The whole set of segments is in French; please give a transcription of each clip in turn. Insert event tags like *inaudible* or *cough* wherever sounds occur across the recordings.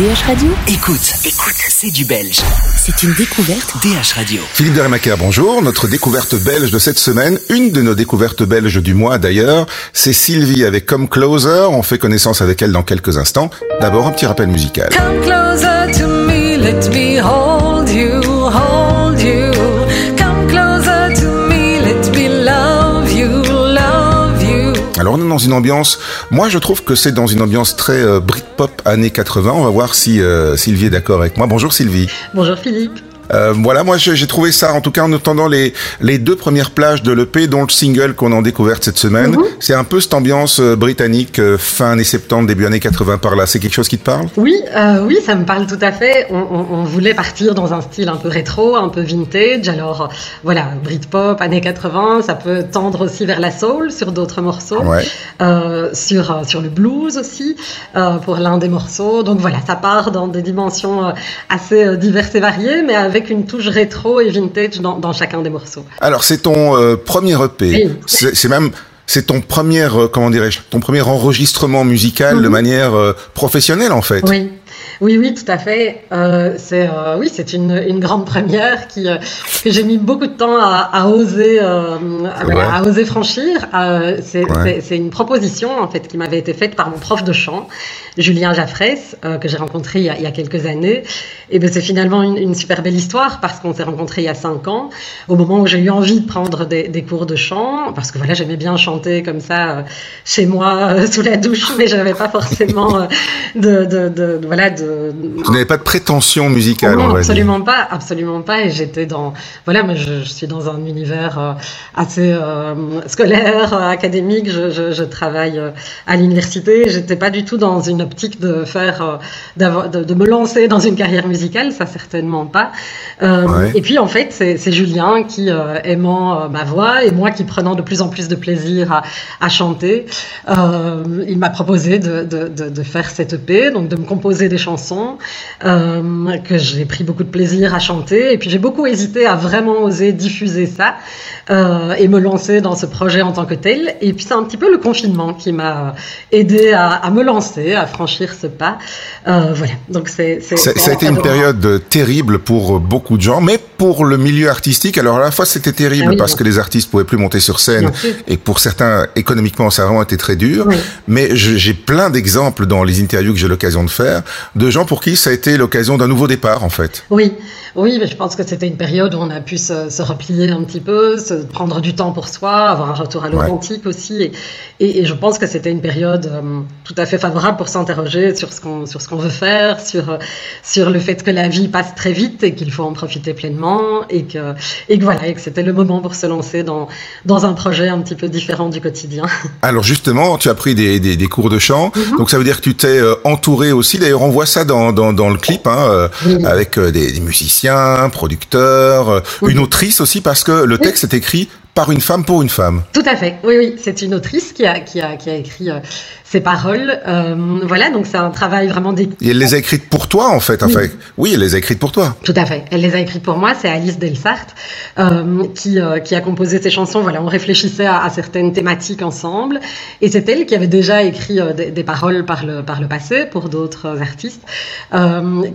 DH Radio Écoute, écoute, c'est du belge. C'est une découverte DH Radio. Philippe Deremaker, bonjour. Notre découverte belge de cette semaine, une de nos découvertes belges du mois d'ailleurs, c'est Sylvie avec Come Closer. On fait connaissance avec elle dans quelques instants. D'abord, un petit rappel musical. Come closer to me, let me hold dans une ambiance, moi je trouve que c'est dans une ambiance très euh, Britpop années 80. On va voir si euh, Sylvie est d'accord avec moi. Bonjour Sylvie. Bonjour Philippe. Euh, voilà, moi j'ai trouvé ça, en tout cas en attendant les, les deux premières plages de l'EP, dont le single qu'on a découverte cette semaine. C'est un peu cette ambiance euh, britannique, euh, fin années 70, début années 80 par là. C'est quelque chose qui te parle? Oui, euh, oui, ça me parle tout à fait. On, on- on voulait partir dans un style un peu rétro, un peu vintage. Alors voilà, Britpop, années 80, ça peut tendre aussi vers la soul sur d'autres morceaux, Ouais. Euh, sur sur le blues aussi euh, pour l'un des morceaux. Donc voilà, ça part dans des dimensions assez diverses et variées, mais avec une touche rétro et vintage dans, dans chacun des morceaux. Alors c'est ton euh, premier EP. Oui. C'est même c'est ton premier euh, comment dirais-je ton premier enregistrement musical de manière euh, professionnelle en fait. Oui. Oui, oui, tout à fait. Euh, c'est euh, oui, c'est une, une grande première qui euh, que j'ai mis beaucoup de temps à, à oser à, Ouais. à oser franchir. C'est Ouais. une proposition en fait qui m'avait été faite par mon prof de chant, Julien Jaffresse, que j'ai rencontré il y, a, il y a quelques années. Et ben c'est finalement une, une super belle histoire parce qu'on s'est rencontrés il y a cinq ans, au moment où j'ai eu envie de prendre des, des cours de chant, parce que voilà, j'aimais bien chanter comme ça chez moi sous la douche, mais j'avais pas forcément de, de, de- de- voilà de Tu n'avais pas de prétention musicale, non, dire. absolument pas, absolument pas. Et j'étais dans, voilà, moi je, je suis dans un univers euh, assez euh, scolaire, euh, académique. Je, je, je travaille euh, à l'université. J'étais pas du tout dans une optique de faire, euh, d'avoir- de, de me lancer dans une carrière musicale, ça certainement pas. Euh, Ouais. Et puis en fait, c'est Julien qui euh, aimant euh, ma voix et moi qui prenant de plus en plus de plaisir à, à chanter, euh, il m'a proposé de, de, de, de faire cette EP, donc de me composer des chansons euh, que j'ai pris beaucoup de plaisir à chanter. Et puis j'ai beaucoup hésité à vraiment oser diffuser ça euh, et me lancer dans ce projet en tant que tel. Et puis c'est un petit peu le confinement qui m'a aidé à, à me lancer, à franchir ce pas. Euh, voilà. Donc c'est Ça, ça a été une période terrible pour beaucoup de gens, mais pour le milieu artistique, alors à la fois c'était terrible Ah oui, parce que les artistes pouvaient plus monter sur scène et pour certains économiquement ça a vraiment été très dur. Oui. Mais j'ai plein d'exemples dans les interviews que j'ai l'occasion de faire de gens pour qui ça a été l'occasion d'un nouveau départ en fait. Oui, oui, mais je pense que c'était une période où on a pu se, se replier un petit peu, se prendre du temps pour soi, avoir un retour à l'authentique aussi. Et, et, et je pense que c'était une période euh, tout à fait favorable pour s'interroger sur ce qu'on sur ce qu'on veut faire, sur sur le fait que la vie passe très vite et qu'il faut en profiter pleinement et que et que voilà et que c'était le moment pour se lancer dans dans un projet un petit peu différent du quotidien. Alors justement, tu as pris des, des, des cours de chant, Mhm. donc ça veut dire que tu t'es euh, entouré aussi. D'ailleurs, on voit ça dans, dans, dans le clip, hein, euh, avec euh, des, des musiciens, producteurs, euh, une autrice aussi, parce que le texte est écrit par une femme pour une femme. Tout à fait. Oui, oui, c'est une autrice qui a qui a qui a écrit ces paroles. Euh, voilà, donc c'est un travail vraiment d'équipe. Et elle les a écrites pour toi, en fait. Enfin, oui, elle les a écrites pour toi. Tout à fait. Elle les a écrites pour moi. C'est Alice Delsart euh, qui, euh, qui a composé ces chansons. Voilà, on réfléchissait à, à certaines thématiques ensemble. Et c'est elle qui avait déjà écrit euh, des, des paroles par le, par le passé pour d'autres artistes,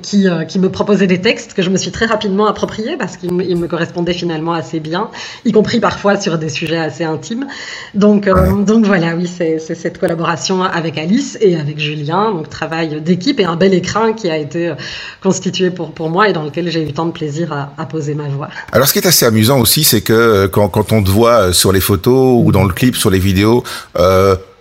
qui, qui me proposait des textes que je me suis très rapidement appropriés parce qu'ils me, correspondaient finalement assez bien, y compris parfois sur des sujets assez intimes. Donc, donc voilà, oui, c'est cette collaboration avec Alice et avec Julien, donc travail d'équipe et un bel écrin qui a été euh, constitué pour, pour moi et dans lequel j'ai eu tant de plaisir à, poser ma voix. Alors, ce qui est assez amusant aussi, c'est que euh, quand, quand on te voit euh, sur les photos ou dans le clip, sur les vidéos,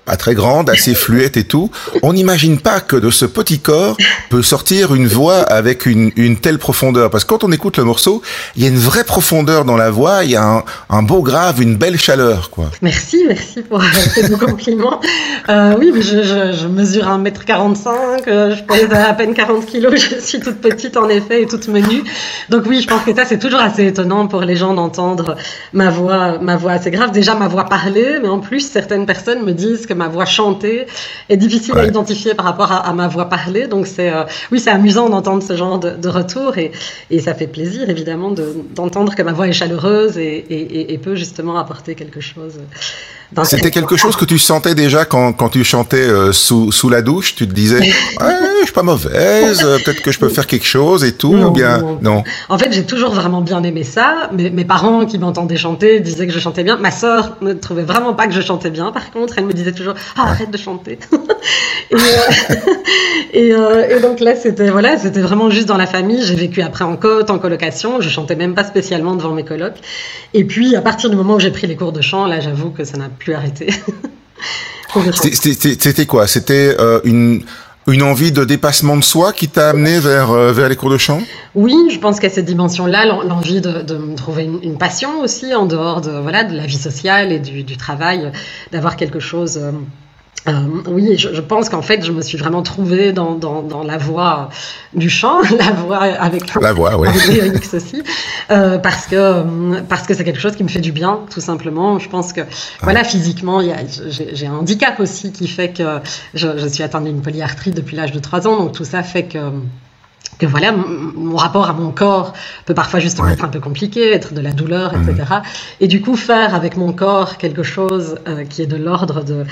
pas très grande, assez fluette et tout, on n'imagine pas que de ce petit corps peut sortir une voix avec une, telle profondeur. Parce que quand on écoute le morceau, il y a une vraie profondeur dans la voix, il y a un, beau grave, une belle chaleur, quoi. Merci, merci pour euh, ces compliments. Euh, oui, je, je, je mesure 1m45, euh, je pèse à peine 40 kilos, *laughs* je suis toute petite en effet et toute menue. Donc oui, je pense que ça c'est toujours assez étonnant pour les gens d'entendre ma voix, ma voix assez grave. Déjà ma voix parlée, mais en plus certaines personnes me disent que ma voix chantée est difficile à identifier par rapport à, à ma voix parlée. Donc c'est euh, oui, c'est amusant d'entendre ce genre de, de retour et, et ça fait plaisir évidemment de- d'entendre que ma voix est chaleureuse et, et, peut justement apporter quelque chose C'était quelque chose que tu sentais déjà quand, quand tu chantais euh, sous, sous la douche? Tu te disais, *laughs* je suis pas mauvaise, euh, peut-être que je peux faire quelque chose et tout. Non, ou bien non? non. En fait, j'ai toujours vraiment bien aimé ça. Mes, mes parents qui m'entendaient chanter disaient que je chantais bien. Ma sœur ne trouvait vraiment pas que je chantais bien. Par contre, elle me disait toujours ah, arrête de chanter. *laughs* et, euh, *laughs* et, et donc là, c'était voilà, c'était vraiment juste dans la famille. J'ai vécu après en côte, en colocation. Je chantais même pas spécialement devant mes colocs. Et puis, à partir du moment où j'ai pris les cours de chant, là, j'avoue que ça n'a plus arrêté. *laughs* C'était- quoi? C'était euh, une, une envie de dépassement de soi qui t'a amené vers, euh, vers les cours de chant? Oui, je pense qu'à cette dimension-là, l'en- l'envie de, trouver une, une passion aussi en dehors de voilà de la vie sociale et du, du travail, d'avoir quelque chose. euh, euh, oui, je, je pense qu'en fait, je me suis vraiment trouvée dans, dans, dans la voie du chant, *laughs* la voie avec La voix, oui. aussi, euh, parce que euh, parce que c'est quelque chose qui me fait du bien, tout simplement. Je pense que voilà, physiquement, j'ai un handicap aussi qui fait que je, je suis atteinte d'une polyarthrite depuis l'âge de 3 ans, donc tout ça fait que que voilà, mon rapport à mon corps peut parfois justement Ouais. être un peu compliqué, être de la douleur, etc. Et du coup, faire avec mon corps quelque chose euh, qui est de l'ordre de,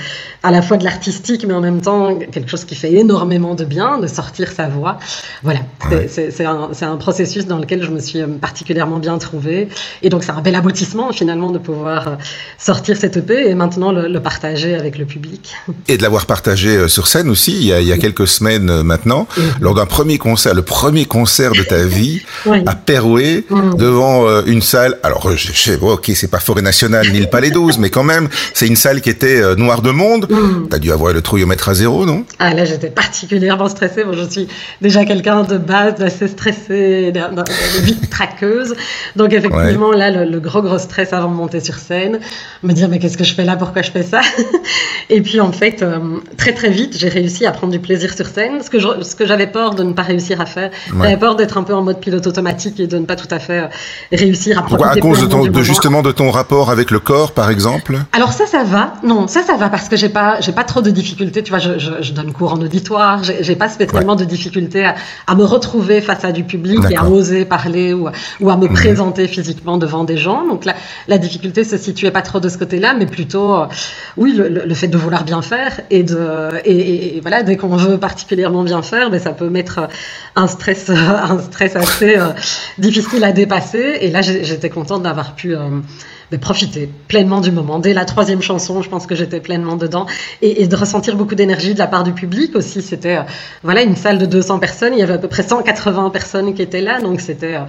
à la fois de l'artistique, mais en même temps quelque chose qui fait énormément de bien, de sortir sa voix. Voilà, C'est- Ouais. c'est c'est un, un processus dans lequel je me suis euh, particulièrement bien trouvée. Et donc, c'est un bel aboutissement finalement de pouvoir euh, sortir cette EP et maintenant le, le partager avec le public. Et de l'avoir partagé sur scène aussi, il y a, il y a quelques semaines maintenant, Mhm. lors d'un premier concert, le premier concert de ta vie, Oui. à Perouet, Mhm. devant euh, une salle. Alors, euh, je sais, ok, c'est pas Forêt Nationale ni le Palais 12, mais quand même, c'est une salle qui était euh, noire de monde. Mhm. T'as dû avoir le trouillomètre à zéro, non? Ah là, j'étais particulièrement stressée. Bon, je suis déjà quelqu'un de base, d'un- de vite traqueuse. Donc effectivement, là, le, le gros gros stress avant de monter sur scène, me dire mais qu'est-ce que je fais là, pourquoi je fais ça? Et puis en fait, euh, très très vite, j'ai réussi à prendre du plaisir sur scène, ce que je- ce que j'avais peur de ne pas réussir à faire. Ouais. J'avais peur d'être un peu en mode pilote automatique et de ne pas tout à fait euh, réussir à Pourquoi À cause de, ton, justement de ton rapport avec le corps, par exemple? Alors ça, ça va. Non, ça, ça va parce que j'ai pas, j'ai pas trop de difficultés. Tu vois, je, je, je donne cours en auditoire. J'ai j'ai pas spécialement de difficultés à, à me retrouver face à du public et à oser parler ou, à- ou à me présenter physiquement devant des gens. Donc la, la difficulté se situait pas trop de ce côté-là, mais plutôt, euh, oui, le, le- le fait de vouloir bien faire et de, et, et- et voilà, dès qu'on veut particulièrement bien faire, ben, ça peut mettre euh, un stress, un stress assez euh, difficile à dépasser. Et là, j'étais contente d'avoir pu. De profiter pleinement du moment. Dès la troisième chanson, je pense que j'étais pleinement dedans et, et de ressentir beaucoup d'énergie de la part du public aussi. C'était euh, voilà une salle de 200 personnes, il y avait à peu près 180 personnes qui étaient là, donc c'était euh,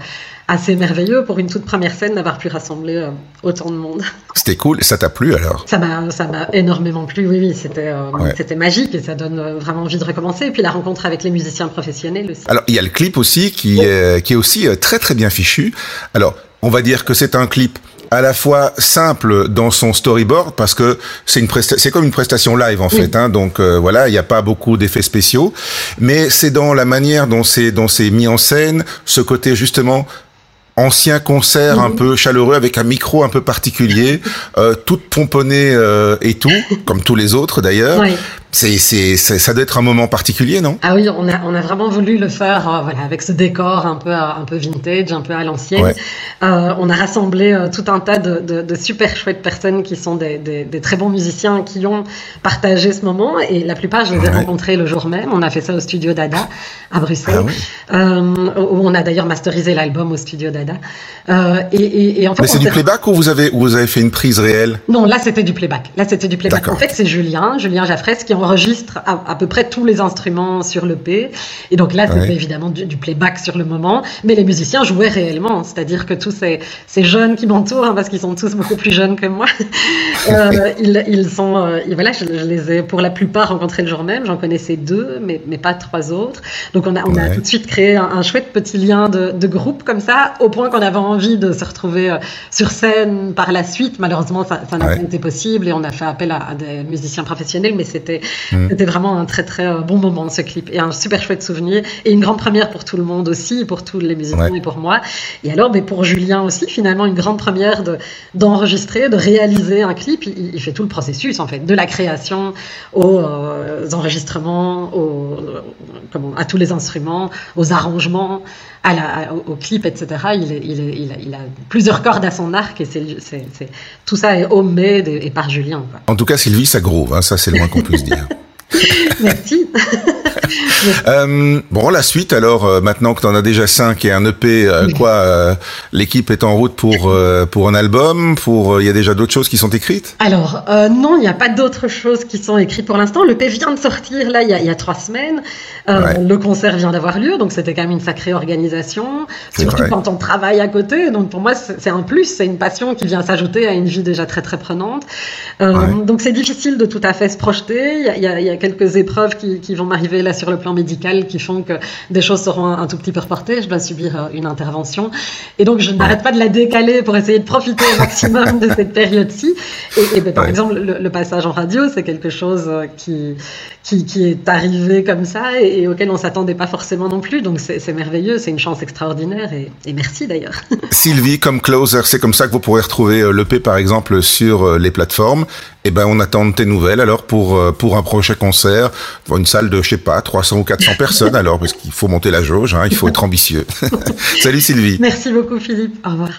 assez merveilleux pour une toute première scène d'avoir pu rassembler euh, autant de monde. C'était cool. Ça t'a plu alors? Ça m'a ça m'a énormément plu. Oui oui, c'était Ouais. c'était magique et ça donne vraiment envie de recommencer. Et puis la rencontre avec les musiciens professionnels aussi. Alors, il y a le clip aussi qui est, qui est aussi très très bien fichu. Alors, on va dire que c'est un clip à la fois simple dans son storyboard parce que c'est une c'est comme une prestation live en fait hein, donc euh, voilà il n'y a pas beaucoup d'effets spéciaux. Mais c'est dans la manière dont c'est dont c'est mis en scène ce côté justement ancien concert un peu chaleureux avec un micro un peu particulier euh, tout pomponné euh, et tout comme tous les autres d'ailleurs. Ouais. C'est ça doit être un moment particulier non? Ah oui, on a, on a vraiment voulu le faire euh, voilà, avec ce décor un peu, à- un peu vintage, un peu à l'ancienne. Ouais. Euh, on a rassemblé euh, tout un tas de, de, de super chouettes personnes qui sont des, des, des très bons musiciens qui ont partagé ce moment et la plupart, je les ai Ouais. rencontrés le jour même. On a fait ça au studio Dada à Bruxelles, Ah oui. euh, où on a d'ailleurs masterisé l'album au studio Dada. Euh, et, et, et en fait, Mais c'est du playback ou vous avez, ou vous avez fait une prise réelle? Non, là c'était du playback. Là c'était du playback. D'accord. En fait, c'est Julien, Julien Jaffres, qui enregistre à, à peu près tous les instruments sur le P. Et donc là, c'était Ouais. évidemment du, du playback sur le moment, mais les musiciens jouaient réellement. C'est-à-dire que tous ces, ces jeunes qui m'entourent, hein, parce qu'ils sont tous beaucoup plus jeunes que moi, *laughs* euh, *laughs* ils, ils sont, euh, voilà, je, je les ai pour la plupart rencontrés le jour même. J'en connaissais deux, mais, mais pas trois autres. Donc on a, on a Ouais. tout de suite créé un, un chouette petit lien de, de groupe comme ça, au point qu'on avait envie de se retrouver euh, sur scène par la suite. Malheureusement, ça ça n'a Ouais. pas été possible et on a fait appel à, à des musiciens professionnels, mais c'était C'était vraiment un très très euh, bon moment ce clip et un super chouette souvenir et une grande première pour tout le monde aussi, pour tous les musiciens et pour moi. Et alors, mais pour Julien aussi, finalement, une grande première de, d'enregistrer, de réaliser un clip. Il, fait tout le processus en fait, de la création aux, euh, enregistrements, aux, comment, à tous les instruments, aux arrangements, à la, au, clip, etc. Il, il, a, plusieurs cordes à son arc et c'est, tout ça est homemade et, et par Julien. En tout cas, Sylvie, ça groove, hein, ça c'est le moins qu'on puisse dire. Merci. *laughs* euh, bon, la suite, alors, euh, maintenant que tu en as déjà 5 et un EP, euh, quoi, l'équipe est en route pour, pour un album pour Il y a déjà d'autres choses qui sont écrites? Alors, non, il n'y a pas d'autres choses qui sont écrites pour l'instant. L'EP vient de sortir, là, il y a, y a trois semaines. Le concert vient d'avoir lieu, donc c'était quand même une sacrée organisation, surtout quand on travaille à côté. Donc, pour moi, c'est un plus, c'est une passion qui vient s'ajouter à une vie déjà très, très prenante. Donc, c'est difficile de tout à fait se projeter. Il y a, y a quelques épreuves qui, qui vont m'arriver là sur le plan médical qui font que des choses seront un, tout petit peu reportées. Je dois subir euh, une intervention. Et donc, je n'arrête pas de la décaler pour essayer de profiter au maximum de cette période-ci. Et, ben, par exemple, le, passage en radio, c'est quelque chose euh, qui, qui, qui, est arrivé comme ça et, auquel on s'attendait pas forcément non plus. Donc, c'est merveilleux, c'est une chance extraordinaire et, et merci d'ailleurs. *laughs* Sylvie, comme closer, c'est comme ça que vous pourrez retrouver euh, l'EP par exemple sur les plateformes. Et eh ben, on attend tes nouvelles alors pour, pour un prochain concert, pour une salle de, je sais pas, 300 ou 400 personnes alors, parce qu'il faut monter la jauge, hein, il faut être *laughs* ambitieux. *laughs* Salut Sylvie. Merci beaucoup Philippe, au revoir.